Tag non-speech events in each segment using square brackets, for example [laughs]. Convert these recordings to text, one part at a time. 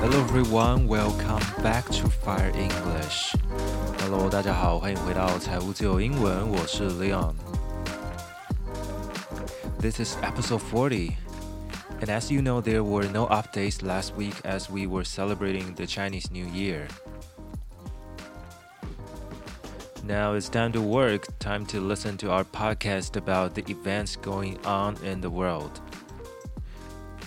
Hello everyone, welcome back to Fire English. Hello，大家好，欢迎回到财务自由英文，我是 Leon。This is episode 40. And as you know, there were no updates last week as we were celebrating the Chinese New Year. Now it's time to work, time to listen to our podcast about the events going on in the world.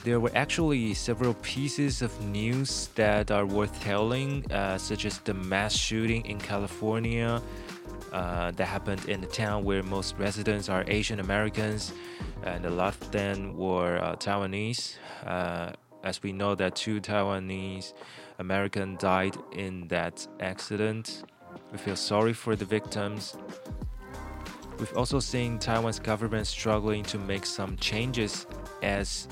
There were actually several pieces of news that are worth telling, uh, such as the mass shooting in California uh, that happened in a town where most residents are Asian Americans, and a lot of them were uh, Taiwanese. Uh, as we know that two Taiwanese Americans died in that accident. We feel sorry for the victims. We've also seen Taiwan's government struggling to make some changes as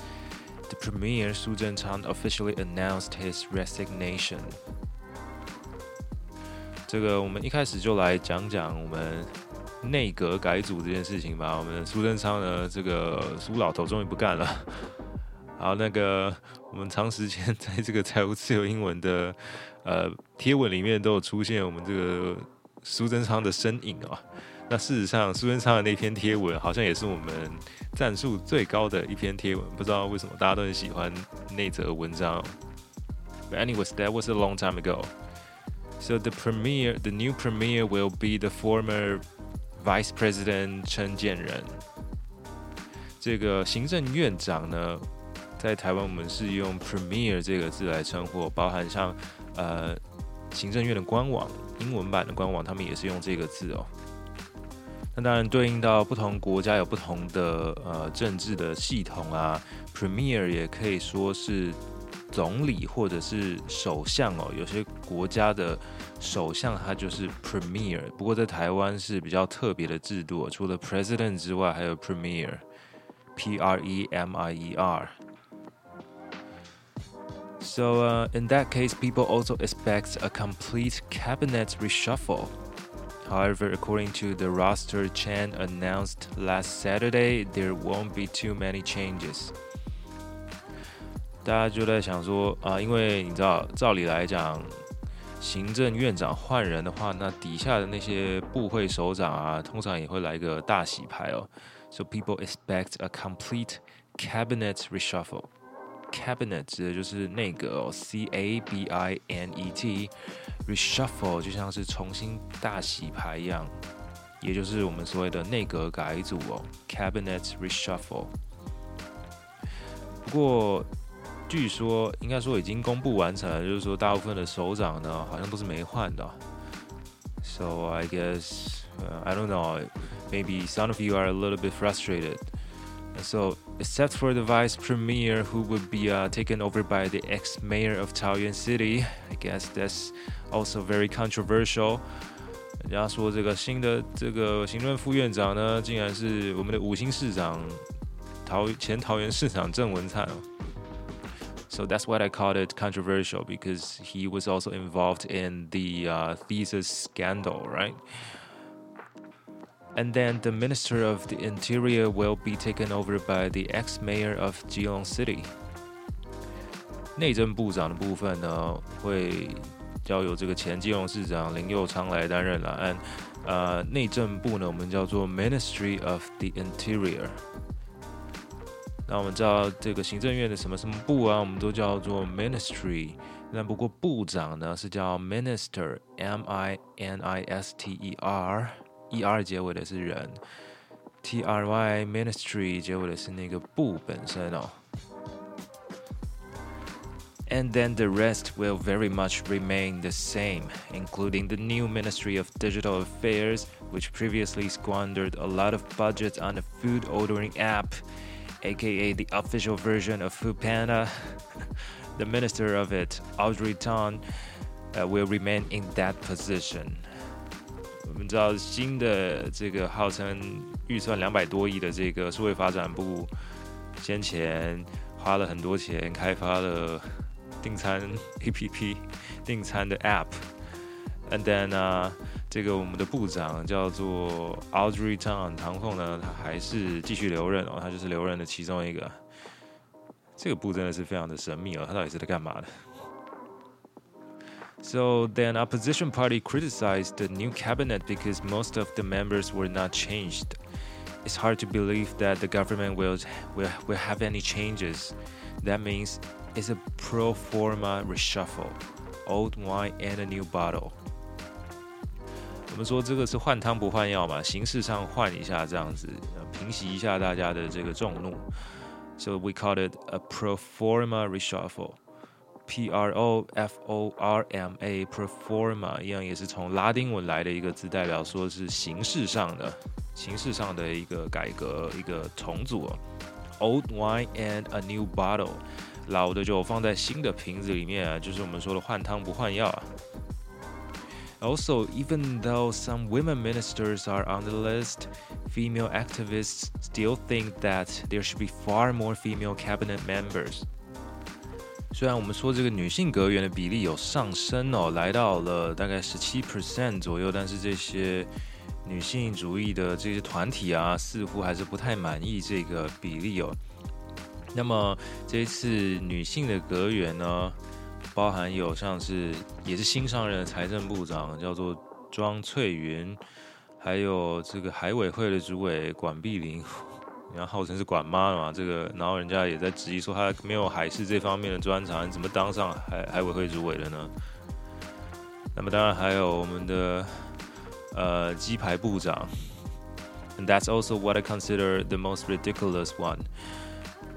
premier Su Zhenchang officially announced his resignation. 这个我们一开始就来讲讲我们内阁改组这件事情吧。我们苏贞昌呢，这个苏老头终于不干了。[laughs] 好，那个我们长时间在这个财务自由英文的呃贴文里面都有出现我们这个苏贞昌的身影啊。那事实上，苏贞昌的那篇贴文好像也是我们赞数最高的一篇贴文，不知道为什么大家都很喜欢那则文章。But anyways, that was a long time ago. So the premier, the new premier will be the former Vice President Chen Jianren. 这个行政院长呢，在台湾我们是用 premier 这个字来称呼，包含像呃行政院的官网，英文版的官网，他们也是用这个字哦。那当然，对应到不同国家有不同的呃政治的系统啊，Premier 也可以说是总理或者是首相哦。有些国家的首相他就是 Premier，不过在台湾是比较特别的制度，除了 President 之外，还有 Premier，P R E M I E R。So uh, in that case, people also expect a complete cabinet reshuffle. However, according to the roster Chen announced last Saturday, there won't be too many changes. 大家就在想说啊，因为你知道，照理来讲，行政院长换人的话，那底下的那些部会首长啊，通常也会来个大洗牌哦。So people expect a complete cabinet reshuffle. Cabinet 指的就是内阁哦，C A B I N E T，reshuffle 就像是重新大洗牌一样，也就是我们所谓的内阁改组哦，Cabinet reshuffle。不过据说应该说已经公布完成了，就是说大部分的首长呢好像都是没换的。So I guess, I don't know, maybe some of you are a little bit frustrated. So, except for the vice premier who would be uh, taken over by the ex mayor of Taoyuan City, I guess that's also very controversial. 人家说这个新的这个行政副院长呢，竟然是我们的五星市长桃前桃园市长郑文灿哦。So that's what I called it controversial because he was also involved in the uh, thesis scandal, right? and then the Minister of the Interior will be taken over by the ex-mayor of Jilong City。内政部长的部分呢，会交由这个前基隆市长林右昌来担任了。按呃内政部呢，我们叫做 uh, Ministry of the Interior。那我们知道这个行政院的什么什么部啊，我们都叫做 Ministry。那不过部长呢是叫 Minister，M I N I S T E R。e r 结尾的是人，t r y ministry 结尾的是那个部本身哦。And then the rest will very much remain the same, including the new Ministry of Digital Affairs, which previously squandered a lot of budget on a food ordering app, aka the official version of Foodpanda. [laughs] the minister of it, Audrey Tang, uh, will remain in that position. 我们知道新的这个号称预算两百多亿的这个数位发展部，先前花了很多钱开发了订餐 [laughs] APP、订餐的 App，and then 呢，这个我们的部长叫做 Audrey Tang 唐凤呢，他还是继续留任哦，他就是留任的其中一个。这个部真的是非常的神秘哦，他到底是在干嘛的？So then opposition party criticized the new cabinet because most of the members were not changed. It's hard to believe that the government will will, will have any changes. That means it's a pro forma reshuffle, old wine and a new bottle. 我们说这个是换汤不换药嘛，形式上换一下这样子，平息一下大家的这个众怒。So we call it a pro forma reshuffle. P R O F O R M A pro forma 一样也是从拉丁文来的一个字，代表说是形式上的、形式上的一个改革、一个重组。Old wine and a new bottle，老的酒放在新的瓶子里面啊，就是我们说的换汤不换药啊。Also, even though some women ministers are on the list, female activists still think that there should be far more female cabinet members. 虽然我们说这个女性阁员的比例有上升哦，来到了大概十七 percent 左右，但是这些女性主义的这些团体啊，似乎还是不太满意这个比例哦。那么这一次女性的阁员呢？包含有像是也是新上任的财政部长，叫做庄翠云，还有这个海委会的主委管碧玲，你看号称是管妈嘛，这个然后人家也在质疑说他没有海事这方面的专长，你怎么当上海海委会主委的呢？那么当然还有我们的呃鸡排部长，and that's also what I consider the most ridiculous one，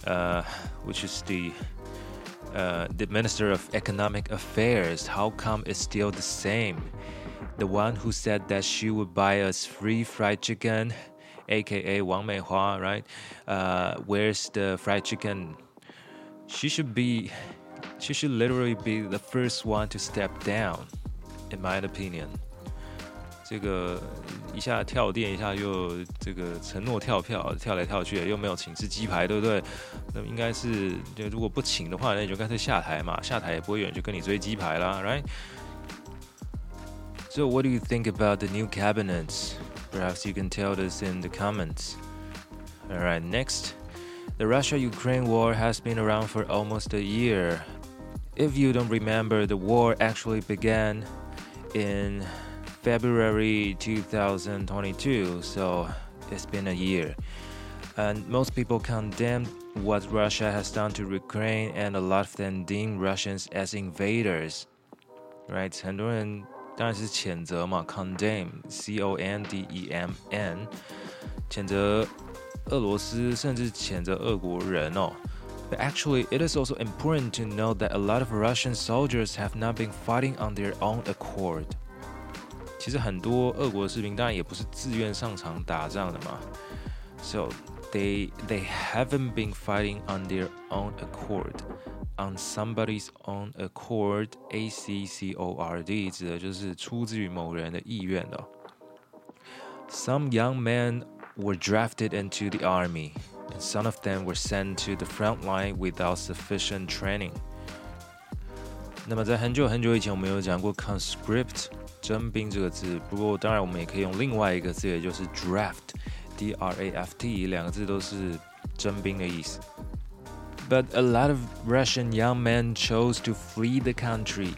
呃，which is the uh, the Minister of Economic Affairs, how come it's still the same? The one who said that she would buy us free fried chicken, aka Wang Meihua, right? Uh, where's the fried chicken? She should be, she should literally be the first one to step down, in my opinion. 这个一下跳电，一下又这个承诺跳票，跳来跳去，又没有请吃鸡排，对不对？那应该是，就如果不请的话，那你就干脆下台嘛，下台也不会有人去跟你追鸡排啦，right？So what do you think about the new cabinets? Perhaps you can tell us in the comments. Alright, next. The Russia Ukraine war has been around for almost a year. If you don't remember, the war actually began in February 2022, so it's been a year. And most people condemn what Russia has done to Ukraine, and a lot of them deem Russians as invaders. Right? 很多人 当然是谴责嘛，condemn，c o n d e m n，谴责俄罗斯，甚至谴责俄国人哦。But actually, it is also important to note that a lot of Russian soldiers have not been fighting on their own accord. 其实很多俄国士兵当然也不是自愿上场打仗的嘛，so they they haven't been fighting on their own accord, on somebody's own accord, a c c o r d 指的就是出自于某人的意愿的。Some young men were drafted into the army, and some of them were sent to the front line without sufficient training. 那么在很久很久以前，我们有讲过 conscript 征兵这个字，不过当然我们也可以用另外一个字，也就是 draft，d r a f t，两个字都是征兵的意思。 But a lot of Russian young men chose to flee the country.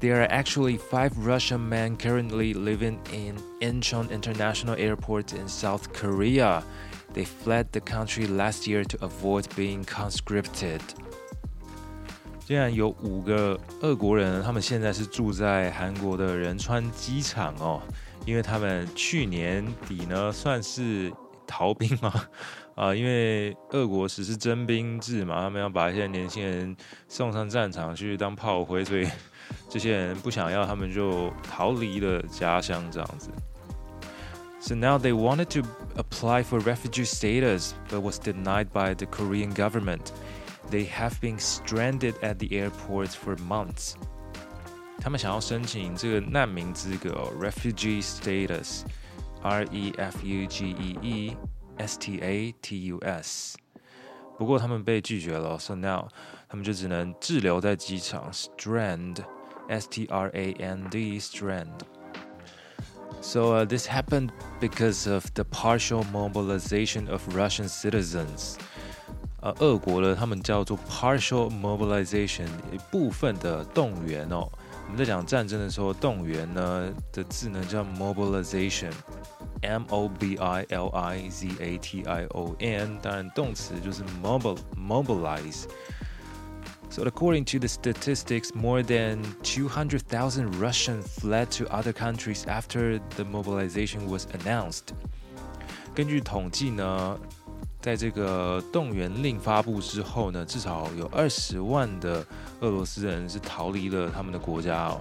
There are actually five Russian men currently living in Incheon International Airport in South Korea. They fled the country last year to avoid being conscripted. 竟然有五个俄国人，他们现在是住在韩国的仁川机场哦，因为他们去年底呢算是 逃[laughs] [laughs] 兵嘛，啊，因为俄国实施征兵制嘛，他们要把一些年轻人送上战场去当炮灰，所以这些人不想要，他们就逃离了家乡这样子。So now they wanted to apply for refugee status, but was denied by the Korean government. They have been stranded at the airports for months. 他们想要申请这个难民资格哦，refugee status，R E F U G E E S T A T U S。不过他们被拒绝了，so now 他们就只能滞留在机场，strand，S T R A N D，strand。So uh, this happened because of the partial mobilization of Russian citizens. 呃，俄国的他们叫做 partial mobilization，部分的动员哦， 我们在讲战争的时候，动员呢的字呢叫 mobilization，m o b i l i z a t i o n，当然动词就是 mobil mobilize。So, according to the statistics, more than 200,000 Russians fled to other countries after the mobilization was announced. 根据统计呢， 在这个动员令发布之后呢，至少有二十万的俄罗斯人是逃离了他们的国家哦。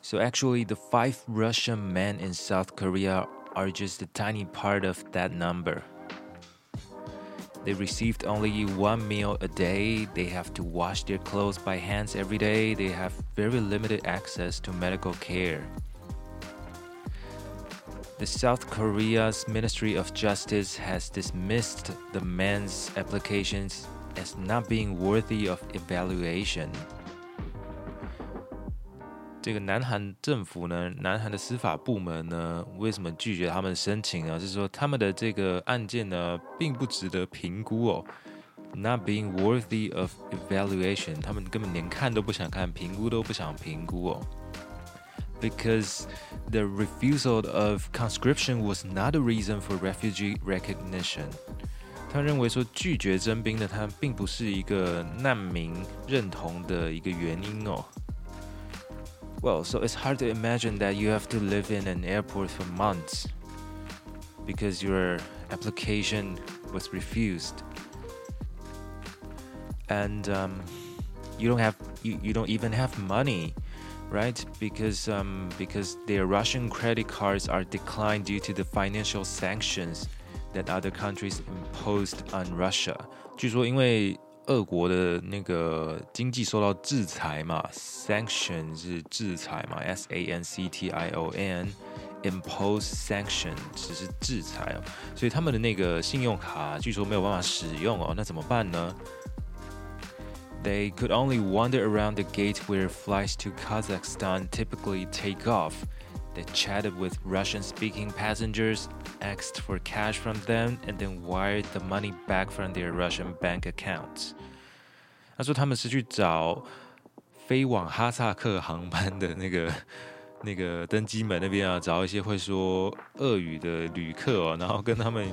So actually, the five Russian men in South Korea are just a tiny part of that number. They received only one meal a day. They have to wash their clothes by hands every day. They have very limited access to medical care. The South Korea's Ministry of Justice has dismissed the men's applications as not being worthy of evaluation. 这个南韩政府呢，南韩的司法部门呢，为什么拒绝他们申请呢？是说他们的这个案件呢，并不值得评估哦，not being worthy of evaluation，他们根本连看都不想看，评估都不想评估哦。 because the refusal of conscription was not a reason for refugee recognition. 他认为说拒绝征兵的他并不是一个难民认同的一个原因哦。Well, so it's hard to imagine that you have to live in an airport for months because your application was refused. And um, you don't have you, you don't even have money right? Because um, because their Russian credit cards are declined due to the financial sanctions that other countries imposed on Russia. 据说因为俄国的那个经济受到制裁嘛，sanction 是制裁嘛，S A N C T I O N，impose sanction 只是制裁哦，所以他们的那个信用卡据说没有办法使用哦，那怎么办呢 ？they could only wander around the gate where flights to Kazakhstan typically take off. They chatted with Russian speaking passengers, asked for cash from them, and then wired the money back from their Russian bank accounts. 他说他们是去找飞往哈萨克航班的那个那个登机门那边啊，找一些会说俄语的旅客哦，然后跟他们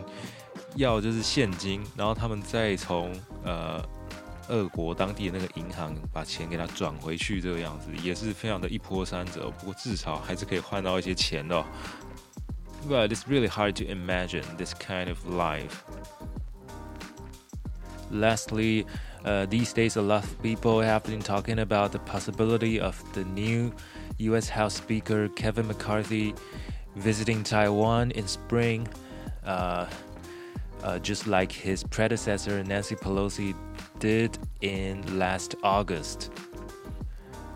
要就是现金，然后他们再从呃 [laughs] 俄国当地的那个银行把钱给他转回去，这个样子也是非常的一波三折。不过至少还是可以换到一些钱的。But it's really hard to imagine this kind of life. Lastly, uh, these days a lot of people have been talking about the possibility of the new U.S. House Speaker Kevin McCarthy visiting Taiwan in spring. Uh, uh, just like his predecessor Nancy Pelosi did in last August。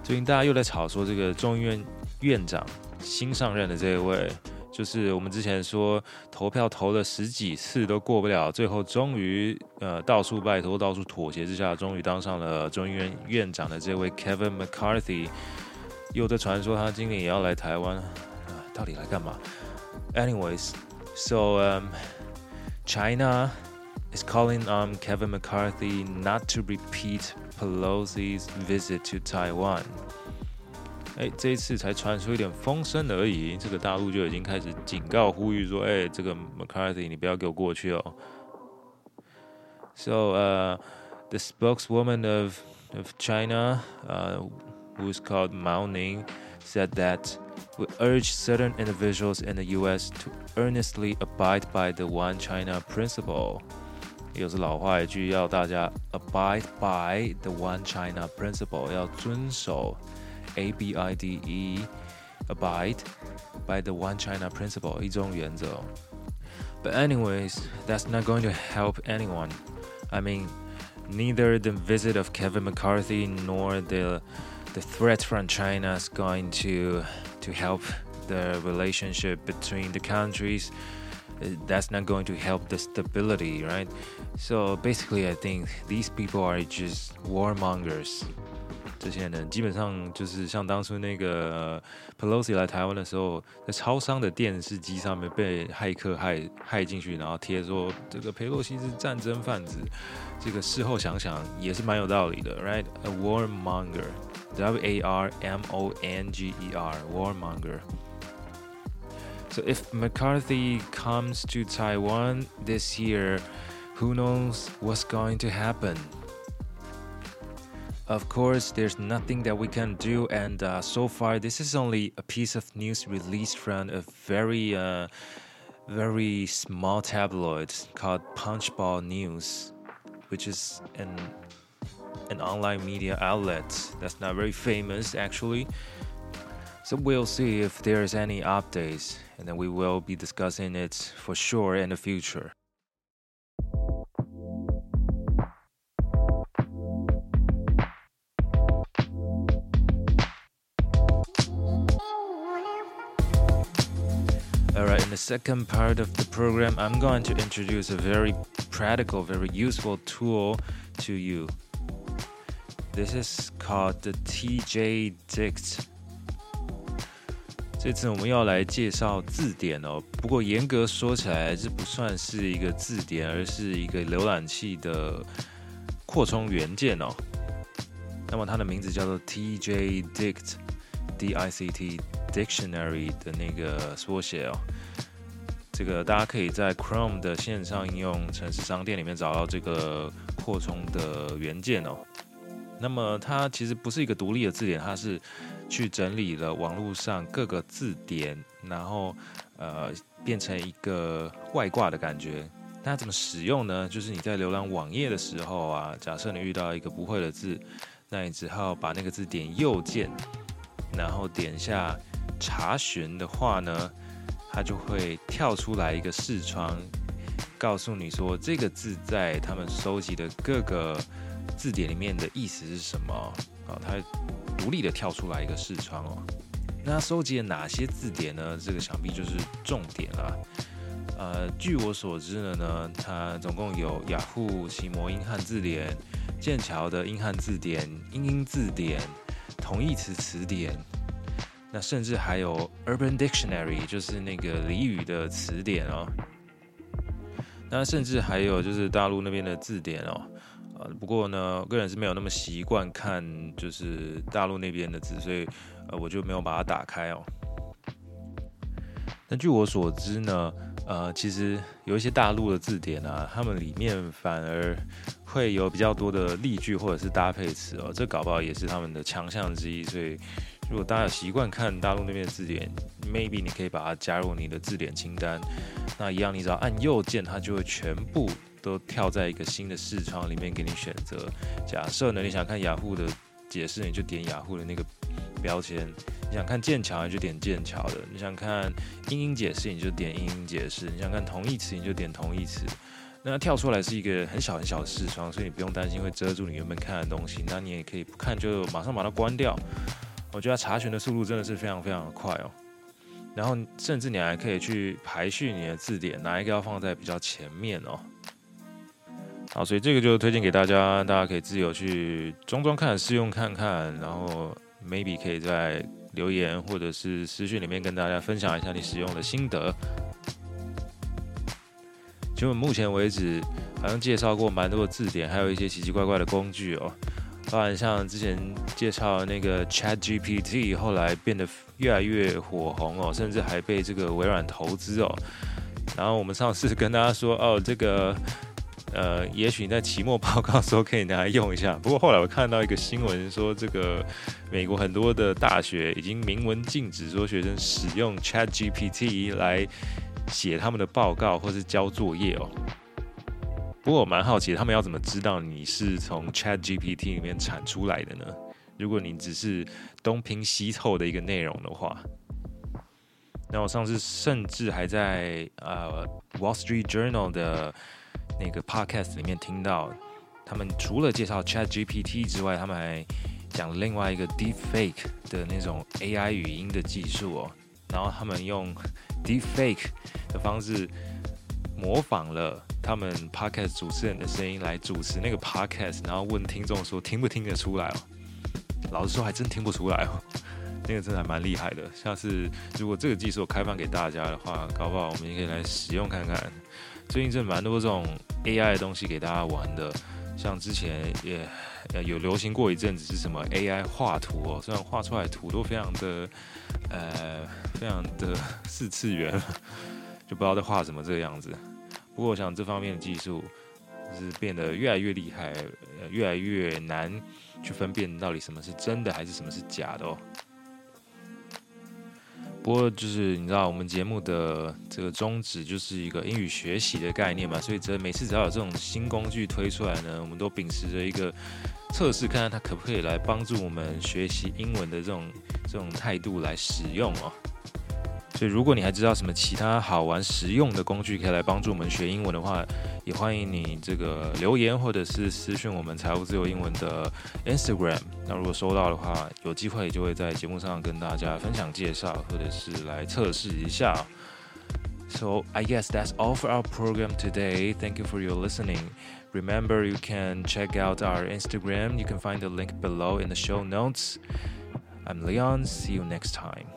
最近大家又在吵说，这个众议院院长新上任的这一位，就是我们之前说投票投了十几次都过不了，最后终于呃到处拜托、到处妥协之下，终于当上了众议院院长的这位 Kevin McCarthy，又在传说他今年也要来台湾，啊，到底来干嘛？Anyways，so um。 China is calling on Kevin McCarthy not to repeat Pelosi's visit to Taiwan。哎，这一次才传出一点风声而已，这个大陆就已经开始警告呼吁说：“哎，这个 McCarthy 你不要给我过去哦。” So, uh, the spokeswoman of of China, uh, who is called Mao Ning, said that we urge certain individuals in the U.S. to earnestly abide by the One China principle. 又是老话一句，要大家 abide by the One China principle，要遵守 A B I D E abide by the One China principle 一种原则。But anyways, that's not going to help anyone. I mean, neither the visit of Kevin McCarthy nor the the threat from China is going to to help the relationship between the countries uh, that's not going to help the stability right? So basically i think these people are just warmongers 这些人基本上就是像当初那个 Pelosi 来台湾的时候，在超商的电视机上面被骇客害害进去，然后贴说这个佩洛西是战争贩子。这个事后想想也是蛮有道理的，right？A warmonger，W A R M O N G E R，warmonger。So if McCarthy comes to Taiwan this year, who knows what's going to happen? Of course, there's nothing that we can do, and uh, so far, this is only a piece of news released from a very, uh, very small tabloid called Punchbowl News, which is an an online media outlet that's not very famous actually. So we'll see if there's any updates, and then we will be discussing it for sure in the future. Alright, in the second part of the program, I'm going to introduce a very practical, very useful tool to you. This is called the TJ Dict 这次我们要来介绍字典哦，不过严格说起来，这不算是一个字典，而是一个浏览器的扩充元件哦。那么它的名字叫做 TJ Dict，D I C T Dictionary 的那个缩写哦。这个大家可以在 Chrome 的线上应用城市商店里面找到这个扩充的元件哦。那么它其实不是一个独立的字典，它是。去整理了网络上各个字典，然后呃变成一个外挂的感觉。那怎么使用呢？就是你在浏览网页的时候啊，假设你遇到一个不会的字，那你只好把那个字点右键，然后点下查询的话呢，它就会跳出来一个视窗，告诉你说这个字在他们收集的各个字典里面的意思是什么啊？它。独立的跳出来一个视窗哦，那收集了哪些字典呢？这个想必就是重点了。呃，据我所知的呢，它总共有雅虎奇摩英汉字典、剑桥的英汉字典、英英字典、同义词词典，那甚至还有 Urban Dictionary，就是那个俚语的词典哦。那甚至还有就是大陆那边的字典哦。呃，不过呢，个人是没有那么习惯看就是大陆那边的字，所以呃，我就没有把它打开哦。那据我所知呢，呃，其实有一些大陆的字典啊，他们里面反而会有比较多的例句或者是搭配词哦，这搞不好也是他们的强项之一。所以，如果大家习惯看大陆那边的字典，maybe 你可以把它加入你的字典清单。那一样，你只要按右键，它就会全部。都跳在一个新的视窗里面给你选择。假设呢，你想看雅虎的解释，你就点雅虎的那个标签；你想看剑桥，你就点剑桥的；你想看英英解释，你就点英英解释；你想看同义词，你就点同义词。那跳出来是一个很小很小的视窗，所以你不用担心会遮住你原本看的东西。那你也可以不看，就马上把它关掉。我觉得查询的速度真的是非常非常的快哦。然后甚至你还可以去排序你的字典，哪一个要放在比较前面哦。好，所以这个就推荐给大家，大家可以自由去装装看、试用看看，然后 maybe 可以在留言或者是私讯里面跟大家分享一下你使用的心得。其实目前为止好像介绍过蛮多的字典，还有一些奇奇怪怪的工具哦，包含像之前介绍那个 Chat GPT，后来变得越来越火红哦，甚至还被这个微软投资哦。然后我们上次跟大家说哦，这个。呃，也许你在期末报告的时候可以拿来用一下。不过后来我看到一个新闻说，这个美国很多的大学已经明文禁止说学生使用 Chat GPT 来写他们的报告或是交作业哦。不过我蛮好奇，他们要怎么知道你是从 Chat GPT 里面产出来的呢？如果你只是东拼西凑的一个内容的话，那我上次甚至还在呃 Wall Street Journal 的。那个 podcast 里面听到，他们除了介绍 Chat GPT 之外，他们还讲另外一个 Deepfake 的那种 AI 语音的技术哦。然后他们用 Deepfake 的方式模仿了他们 podcast 主持人的声音来主持那个 podcast，然后问听众说听不听得出来哦。老实说还真听不出来哦。[laughs] 那个真的还蛮厉害的。下次如果这个技术开放给大家的话，搞不好我们也可以来使用看看。最近真的蛮多这种 AI 的东西给大家玩的，像之前也呃有流行过一阵子是什么 AI 画图哦，虽然画出来图都非常的呃非常的 [laughs] 四次元，就不知道在画什么这个样子。不过我想这方面的技术是变得越来越厉害，越来越难去分辨到底什么是真的还是什么是假的哦。不过就是你知道，我们节目的这个宗旨就是一个英语学习的概念嘛，所以这每次只要有这种新工具推出来呢，我们都秉持着一个测试，看看它可不可以来帮助我们学习英文的这种这种态度来使用哦。所以，如果你还知道什么其他好玩实用的工具可以来帮助我们学英文的话，也欢迎你这个留言或者是私讯我们财务自由英文的 Instagram。那如果收到的话，有机会就会在节目上跟大家分享介绍，或者是来测试一下。So I guess that's all for our program today. Thank you for your listening. Remember, you can check out our Instagram. You can find the link below in the show notes. I'm Leon. See you next time.